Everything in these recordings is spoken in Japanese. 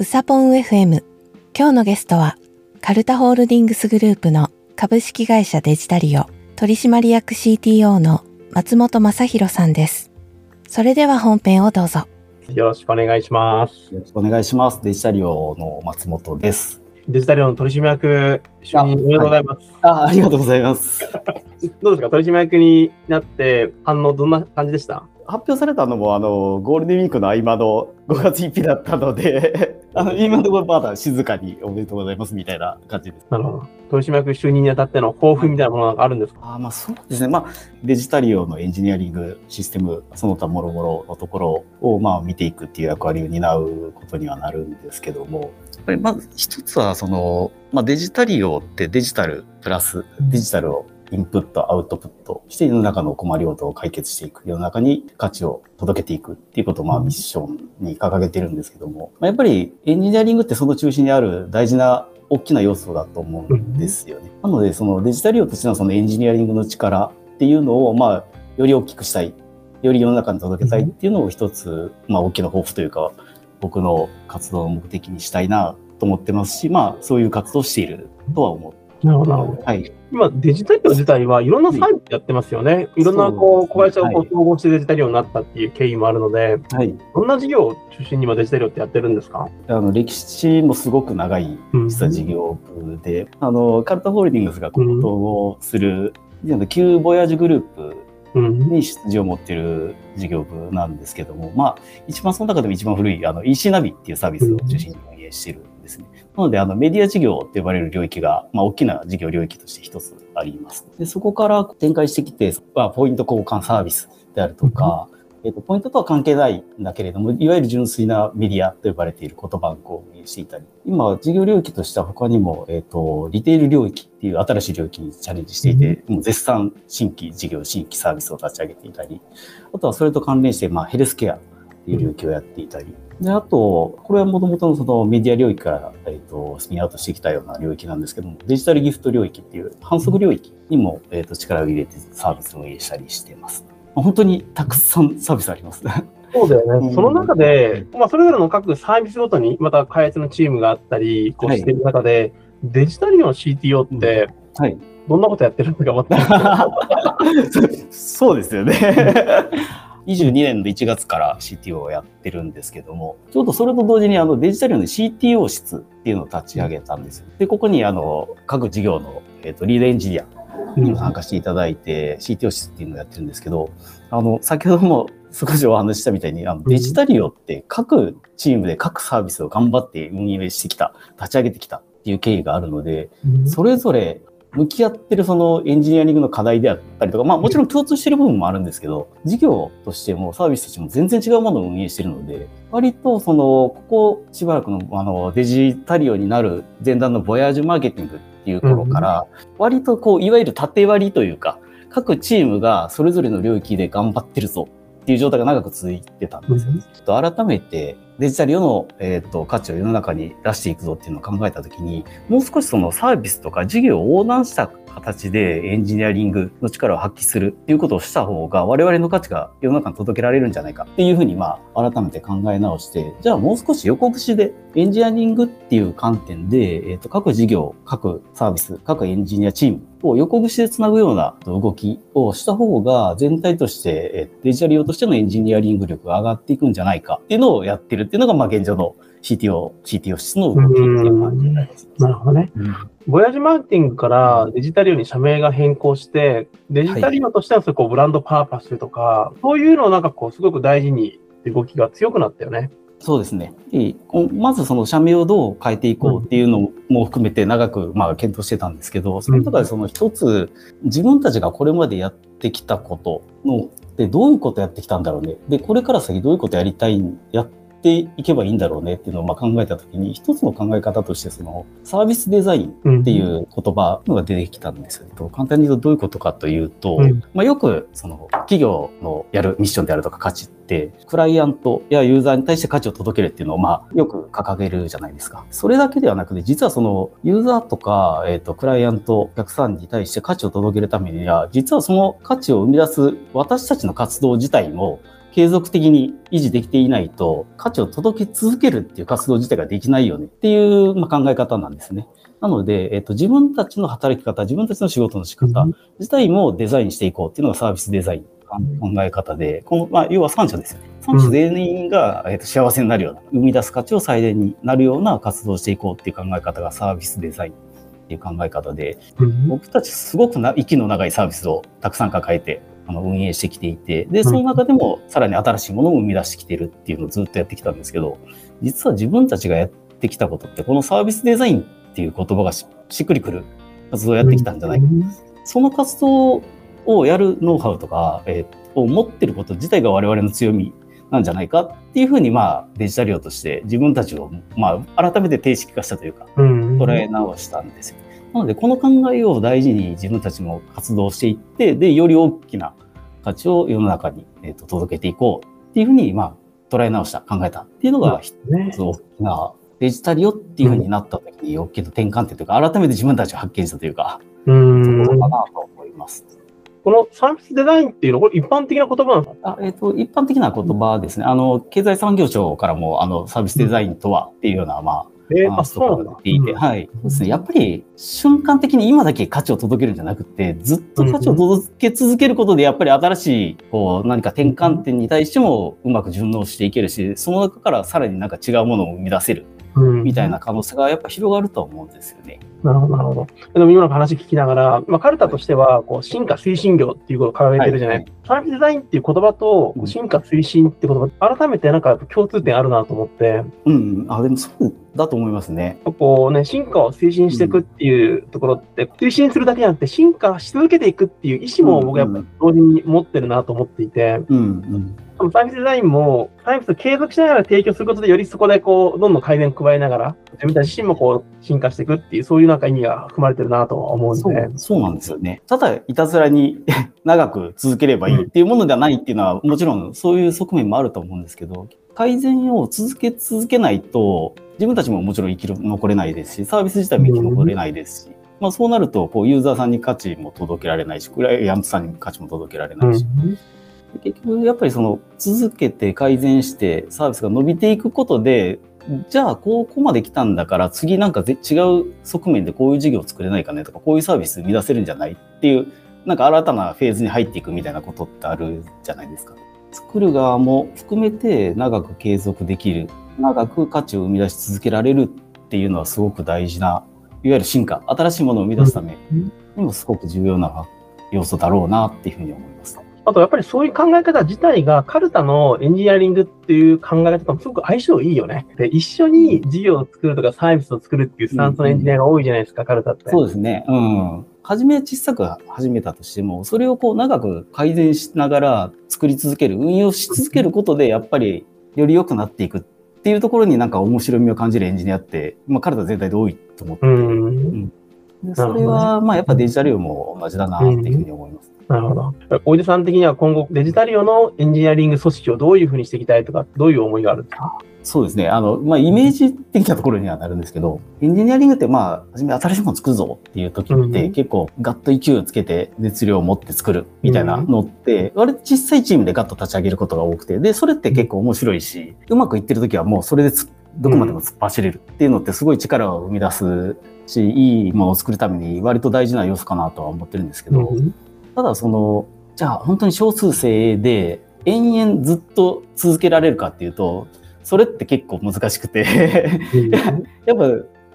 うさぽん FM 今日のゲストはカルタホールディングスグループの株式会社デジタリオ取締役 CTO の松本正弘さんです。それでは本編をどうぞ。よろしくお願いします。よろしくお願いします。デジタリオの松本です。デジタリオの取締役就任おめでとうございます。あありがとうございます。どうですか？取締役になって反応どんな感じでした？発表されたのもあのゴールデンウィークの合間の5月1日だったので あの今のところまだ静かにおめでとうございますみたいな感じです。なるほど。取締役就任にあたっての抱負みたいなものなんかあるんですか、あまあそうですね。まあデジタリオのエンジニアリングシステムその他もろもろのところをまあ見ていくっていう役割を担うことにはなるんですけども、やっぱりまず一つはその、まあ、デジタリオってデジタルプラスデジタルをインプット、アウトプットして世の中の困りごとを解決していく、世の中に価値を届けていくっていうことをまあミッションに掲げてるんですけども、やっぱりエンジニアリングってその中心にある大事な大きな要素だと思うんですよね。なので、そのデジタル用としてのそのエンジニアリングの力っていうのを、まあ、より大きくしたい、より世の中に届けたいっていうのを一つ、まあ、大きな抱負というか、僕の活動の目的にしたいなと思ってますし、まあ、そういう活動をしているとは思う。なるほど。はい。今、デジタル自体はいろんなサービスやってますよね。いろんなこう小会社をこう統合してデジタルになったっていう経緯もあるので、はい、どんな事業を中心に今デジタルってやってるんですか？あの歴史もすごく長い実は事業部で、うん、あのカルタホールディングスが統合する、うん、旧ボヤージュグループに出自を持っている事業部なんですけども、まあ、一番その中でも一番古いあの EC ナビっていうサービスを中心に運営しているですね。なので、あの、メディア事業って呼ばれる領域が、まあ、大きな事業領域として一つあります。で、そこから展開してきて、まあ、ポイント交換サービスであるとか、えっと、ポイントとは関係ないんだけれども、いわゆる純粋なメディアと呼ばれている言葉を運営していたり、今、事業領域としては他にも、えっと、リテール領域っていう新しい領域にチャレンジしていて、もう絶賛新規事業、新規サービスを立ち上げていたり、あとはそれと関連して、まあ、ヘルスケアっていう領域をやっていたり、で、あと、これはもともとのそのメディア領域から、えっ、ー、と、スピンアウトしてきたような領域なんですけども、デジタルギフト領域っていう反則領域にも、えっ、ー、と、力を入れてサービスを運営したりしています。本当にたくさんサービスあります。そうだよね。その中で、まあ、それぞれの各サービスごとに、また開発のチームがあったり、こうしている中で、はい、デジタルの CTO って、はい。どんなことやってるのか思ってそうですよね。22年の1月から CTO をやってるんですけども、ちょうどそれと同時にあのデジタルの CTO 室っていうのを立ち上げたんです。で、ここにあの各事業の、えーと、リードエンジニアにも参加していただいて、CTO 室っていうのをやってるんですけど、あの、先ほども少しお話ししたみたいに、あのデジタリオって各チームで各サービスを頑張って運営してきた、立ち上げてきたっていう経緯があるので、それぞれ向き合ってるそのエンジニアリングの課題であったりとか、まあもちろん共通してる部分もあるんですけど、事業としてもサービスとしても全然違うものを運営してるので、割とその、ここしばらくのあのデジタリオになる前段のボヤージュマーケティングっていう頃から、割とこう、いわゆる縦割りというか、各チームがそれぞれの領域で頑張ってるぞっていう状態が長く続いてたんですよね。ちょっと改めてデジタル世の、えーと、価値を世の中に出していくぞっていうのを考えたときに、もう少しそのサービスとか事業を横断した形でエンジニアリングの力を発揮するっていうことをした方が我々の価値が世の中に届けられるんじゃないかっていうふうにまあ改めて考え直して、じゃあもう少し横串でエンジニアリングっていう観点で、えーと、各事業、各サービス、各エンジニアチームを横串でつなぐような動きをした方が全体としてデジタル用としてのエンジニアリング力が上がっていくんじゃないかっていうのをやってるっていうのがまあ現状の CTO、CTO 室の動きっていう感じになります。なるほどね。うんボヤジマーケティングからデジタル用に社名が変更して、デジタル用としてはそこうブランドパーパスとか、そういうのをなんかこうすごく大事に動きが強くなったよね。そうですね。まずその社名をどう変えていこうっていうのも含めて長くまあ検討してたんですけど、その中でその一つ自分たちがこれまでやってきたことのでどういうことやってきたんだろうね。で、これから先どういうことやりたい、やっていけばいいんだろうねっていうのをまあ考えたときに、一つの考え方として、そのサービスデザインっていう言葉が出てきたんですよね。うん、簡単に言うとどういうことかというと、うん、まあよくその企業のやるミッションであるとか価値って、クライアントやユーザーに対して価値を届けるっていうのをまあよく掲げるじゃないですか。それだけではなくて、実はそのユーザーとか、えっ、ー、と、クライアント、お客さんに対して価値を届けるためには、実はその価値を生み出す私たちの活動自体も継続的に維持できていないと価値を届け続けるっていう活動自体ができないよねっていう、まあ、考え方なんですね。なので、えっと、自分たちの働き方、自分たちの仕事の仕方自体もデザインしていこうっていうのがサービスデザイン考え方で、この、まあ、要は三者ですよね。三者全員が、えっと、幸せになるような、生み出す価値を最大になるような活動をしていこうっていう考え方がサービスデザインっていう考え方で、僕たちすごくな息の長いサービスをたくさん抱えて、あの運営してきていて、で、その中でもさらに新しいものを生み出してきてるっていうのをずっとやってきたんですけど、実は自分たちがやってきたことって、このサービスデザインっていう言葉がしっくりくる活動をやってきたんじゃないか。その活動をやるノウハウとか、えー、を持ってること自体が我々の強みなんじゃないかっていうふうに、まあ、デジタル業として自分たちを、まあ、改めて定式化したというか、捉え直したんですよ。なので、この考えを大事に自分たちも活動していって、で、より大きな価値を世の中に、えーと、届けていこうっていうふうに、まあ、捉え直した、考えたっていうのが一つ大きなデジタルよっていうふうになった時に大きな転換点というか、改めて自分たちを発見したというか、うん、そこかなと思います。このサービスデザインっていうのは、これ一般的な言葉なんですかあ、えっ、ー、と、一般的な言葉ですね。あの、経済産業省からも、あの、サービスデザインとはっていうような、まあ、えー、あ、そうなんていて、はい。ですね。やっぱり、瞬間的に今だけ価値を届けるんじゃなくて、ずっと価値を届け続けることで、やっぱり新しい、こう、何か転換点に対してもうまく順応していけるし、その中からさらになんか違うものを生み出せる、みたいな可能性がやっぱ広がると思うんですよね。なるほど、なるほど。でも今の話聞きながら、まあ、カルタとしては、こう、進化推進業っていうことを掲げてるじゃない、はい、サービスデザインっていう言葉と、進化推進っていう言葉、改めてなんか共通点あるなと思って。うん、あ、でもそうだと思いますね。こうね、進化を推進していくっていうところって、推進するだけじゃなくて、進化し続けていくっていう意思も僕はやっぱ同時に持ってるなと思っていて、うん、うんサービスデザインも、サービスを継続しながら提供することで、よりそこでこう、どんどん改善を加えながら、自分たち自身もこう、進化していくっていう、そういうなんか意味が含まれてるなと思うんで。そうなんですよね。ただ、いたずらに長く続ければいいっていうものではないっていうのは、もちろんそういう側面もあると思うんですけど、改善を続け続けないと、自分たちももちろん生きる、残れないですし、サービス自体も生き残れないですし、まあ、そうなると、こう、ユーザーさんに価値も届けられないし、クライアントさんに価値も届けられないし、結局、やっぱりその、続けて改善してサービスが伸びていくことで、じゃあ、ここまで来たんだから、次なんか違う側面でこういう事業を作れないかねとか、こういうサービス生み出せるんじゃないっていう、なんか新たなフェーズに入っていくみたいなことってあるじゃないですか。作る側も含めて長く継続できる、長く価値を生み出し続けられるっていうのはすごく大事な、いわゆる進化、新しいものを生み出すためにもすごく重要な要素だろうなっていうふうに思います。あとやっぱりそういう考え方自体がカルタのエンジニアリングっていう考え方とすごく相性いいよね。で、一緒に事業を作るとかサービスを作るっていうスタンスのエンジニアが多いじゃないですか、うん、カルタって。そうですね。うん。初め小さく始めたとしても、それをこう長く改善しながら作り続ける、運用し続けることで、やっぱりより良くなっていくっていうところになんか面白みを感じるエンジニアって、まあ、カルタ全体で多いと思ってて、うん、でそれはまあやっぱデジタルも同じだなっていうふうに思います。なるほど。おいでさん的には今後デジタル用のエンジニアリング組織をどういうふうにしていきたいとか、どういう思いがあるんですか？そうですね。あの、まあ、イメージ的なところにはなるんですけど、エンジニアリングって、まあ、初め新しいもの作るぞっていう時って、結構ガッと勢いをつけて熱量を持って作るみたいなのって、割と小さいチームでガッと立ち上げることが多くて、で、それって結構面白いし、うまくいってる時はもうそれでどこまでも突っ走れるっていうのってすごい力を生み出すし、いいものを作るために割と大事な要素かなとは思ってるんですけど、ただその、じゃあ本当に少数生で延々ずっと続けられるかっていうと、それって結構難しくて。やっぱ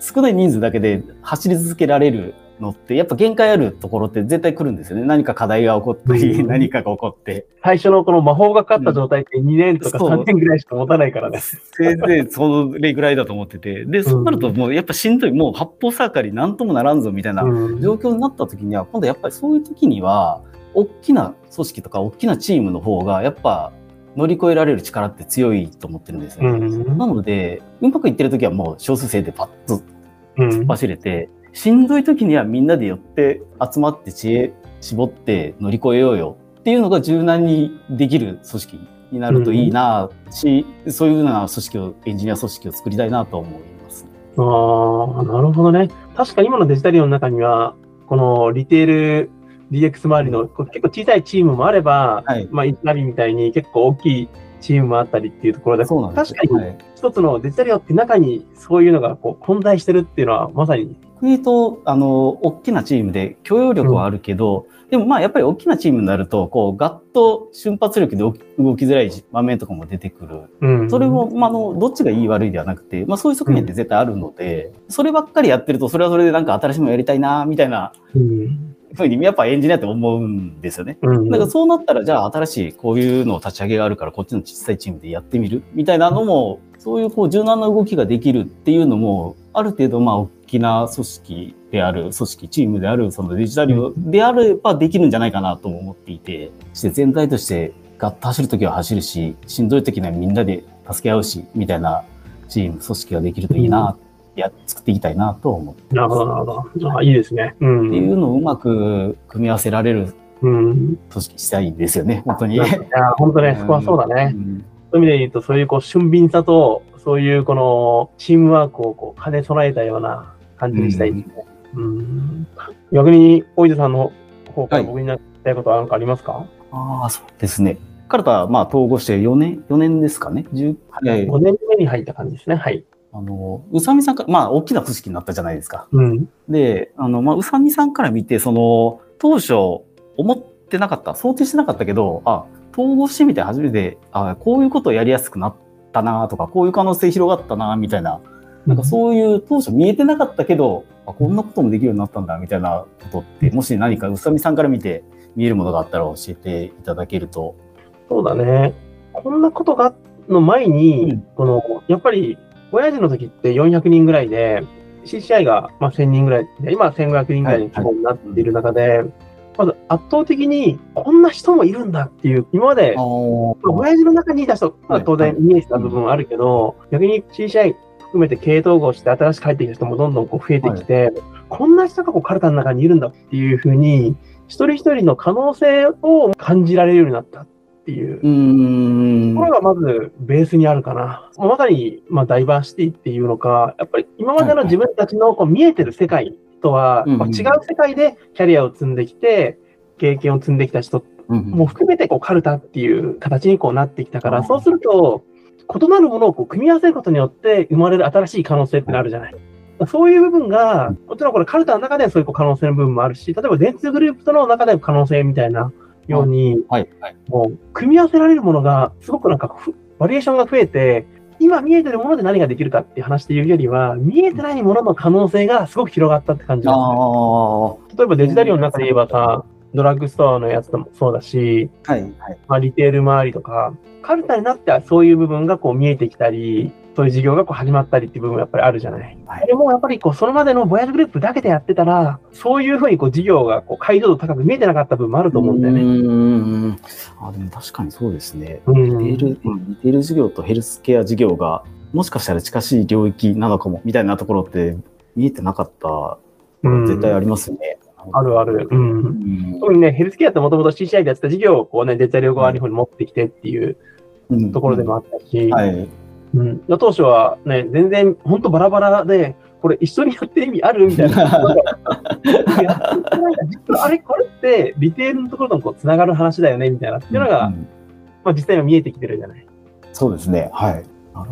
少ない人数だけで走り続けられるのって、やっぱ限界あるところって絶対来るんですよね。何か課題が起こったり、何かが起こって。最初のこの魔法がかかった状態って2年とか3年ぐらいしか持たないからね。せいぜいそれぐらいだと思ってて。で、そうなるともうやっぱしんどい、もう八方サーカリなんともならんぞみたいな状況になった時には、今度やっぱりそういう時には、大きな組織とか大きなチームの方がやっぱ乗り越えられる力って強いと思ってるんですよね。うん、なので、うまくいってる時はもう少数生でパッと突っ走れて、うん、しんどい時にはみんなで寄って集まって知恵絞って乗り越えようよっていうのが柔軟にできる組織になるといいなし、うん、そういうような組織を、エンジニア組織を作りたいなと思います。ああ、なるほどね。確か今のデジタルの中には、このリテール DX 周りの結構小さいチームもあれば、はい、まあ、イナビみたいに結構大きいチームもあったりっていうところで、確かに一つのデジタルよって中にそういうのがこう混在してるっていうのはまさに。国と、あの、大きなチームで許容力はあるけど、うん、でもまあやっぱり大きなチームになると、こう、ガッと瞬発力で動きづらい場面とかも出てくる。うん、それも、まあ、の、どっちがいい悪いではなくて、まあそういう側面って絶対あるので、うん、そればっかりやってると、それはそれでなんか新しいものやりたいな、みたいな。うんふうにやっぱエンジニアって思うんですよね。うん、だからそうなったら、じゃあ新しいこういうのを立ち上げがあるから、こっちの小さいチームでやってみるみたいなのも、そういうこう柔軟な動きができるっていうのも、ある程度まあ大きな組織である、組織、チームである、そのデジタルであればできるんじゃないかなと思っていて、して全体としてガッと走るときは走るし、しんどいときにはみんなで助け合うし、みたいなチーム、組織ができるといいなや作っていきたいなと思って。なるほど、なるほど。あいいですね、うん。っていうのをうまく組み合わせられる組織したいですよね、本当に。いや、本当ね、そこはそうだね。うん、そういう意味で言うと、そういうこう俊敏さと、そういうこのチームワークをこう兼ね備えたような感じにしたいですね。うん、ん逆に、大井さんの方から僕になりたいことは何かありますか、はい、ああ、そうですね。彼とはまあ統合して4年、4年ですかね。5年目に入った感じですね。はい。あの、宇佐美さんから、まあ、大きな組織になったじゃないですか。うん、で、あの、まあ、宇佐美さんから見て、その、当初、思ってなかった、想定してなかったけど、あ、統合してみて初めて、あ、こういうことをやりやすくなったなとか、こういう可能性広がったなみたいな、なんかそういう当初見えてなかったけど、あ、こんなこともできるようになったんだ、みたいなことって、もし何か宇佐美さんから見て見えるものがあったら教えていただけると。そうだね。こんなことがの前に、うん、この、やっぱり親父の時って400人ぐらいで、CCI がまあ1000人ぐらいで、今は1500人ぐらいの規模になっている中で、はいはい、まず圧倒的にこんな人もいるんだっていう、今まで、親父の中にいた人は当然見えてた部分はあるけど、逆に CCI 含めて系統合して新しく帰ってきた人もどんどんこう増えてきて、はい、こんな人がこうカルタの中にいるんだっていうふうに、一人一人の可能性を感じられるようになったっていう。ところがまずベースにあるかな。まさに、まあ、ダイバーシティっていうのか、やっぱり今までの自分たちのこう見えてる世界とは、まあ、違う世界でキャリアを積んできて、経験を積んできた人も含めてこうカルタっていう形にこうなってきたから、そうすると、異なるものをこう組み合わせることによって生まれる新しい可能性ってなるじゃない。そういう部分が、もちろんこれカルタの中でそういう可能性の部分もあるし、例えば電通グループとの中で可能性みたいなように、はい。はい、もう組み合わせられるものがすごくなんかバリエーションが増えて、今見えてるもので何ができるかっていう話でいうよりは、見えてないものの可能性がすごく広がったって感じですね。例えばデジタルの中で言えばさ、ドラッグストアのやつもそうだし、はいはい、まあ、リテール周りとか、カルタになってはそういう部分がこう見えてきたり、そういう事業がこう始まったりっていう部分もやっぱりあるじゃない。はい、でもやっぱりこうそれまでのボヤージグループだけでやってたら、そういうふうにこう事業がこう解像度高く見えてなかった部分もあると思うんだよね。うんあでも確かにそうですね。リテール、リテール事業とヘルスケア事業がもしかしたら近しい領域なのかもみたいなところって見えてなかった絶対ありますね。あるある。うん。特にね、ヘルスケアってもともと CCI でやってた事業をこうね、デジタル側に持ってきてっていうところでもあったし、はい、うん、当初はね、全然本当バラバラで、これ一緒にやってる意味ある？みたいな。あれ、これってリテールのところとこうつながる話だよね？みたいなっていうのが、うん、まあ、実際は見えてきてるじゃない。そうですね。はい。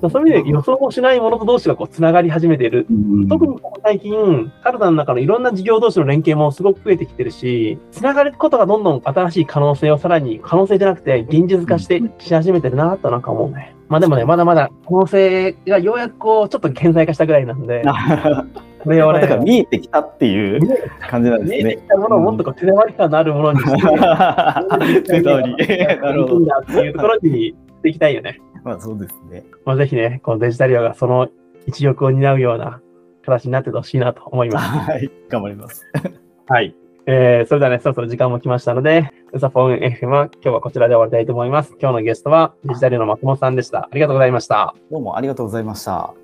そういう意味で予想もしないものと同士がこうつながり始めている。うん、特に最近、カルタの中のいろんな事業同士の連携もすごく増えてきてるし、つながることがどんどん新しい可能性をさらに、可能性じゃなくて現実化してし始めてるなとなんか思うね。まあでもね、まだまだ可能性がようやくこう、ちょっと顕在化したぐらいなんで、これをね、だから見えてきたっていう感じなんですね。見えてきたものをもっとこう手触り感のあるものにして、手触り。なるほど。っていうところにしていきたいよね。まあそうですね。まあぜひね、このデジタリアがその一翼を担うような形になってほしいなと思います。はい、頑張ります。はい。えー、それではね、そろそろ時間も来ましたので、ウサフォン FM は今日はこちらで終わりたいと思います。今日のゲストはデジタルの松本さんでした。ありがとうございました。どうもありがとうございました。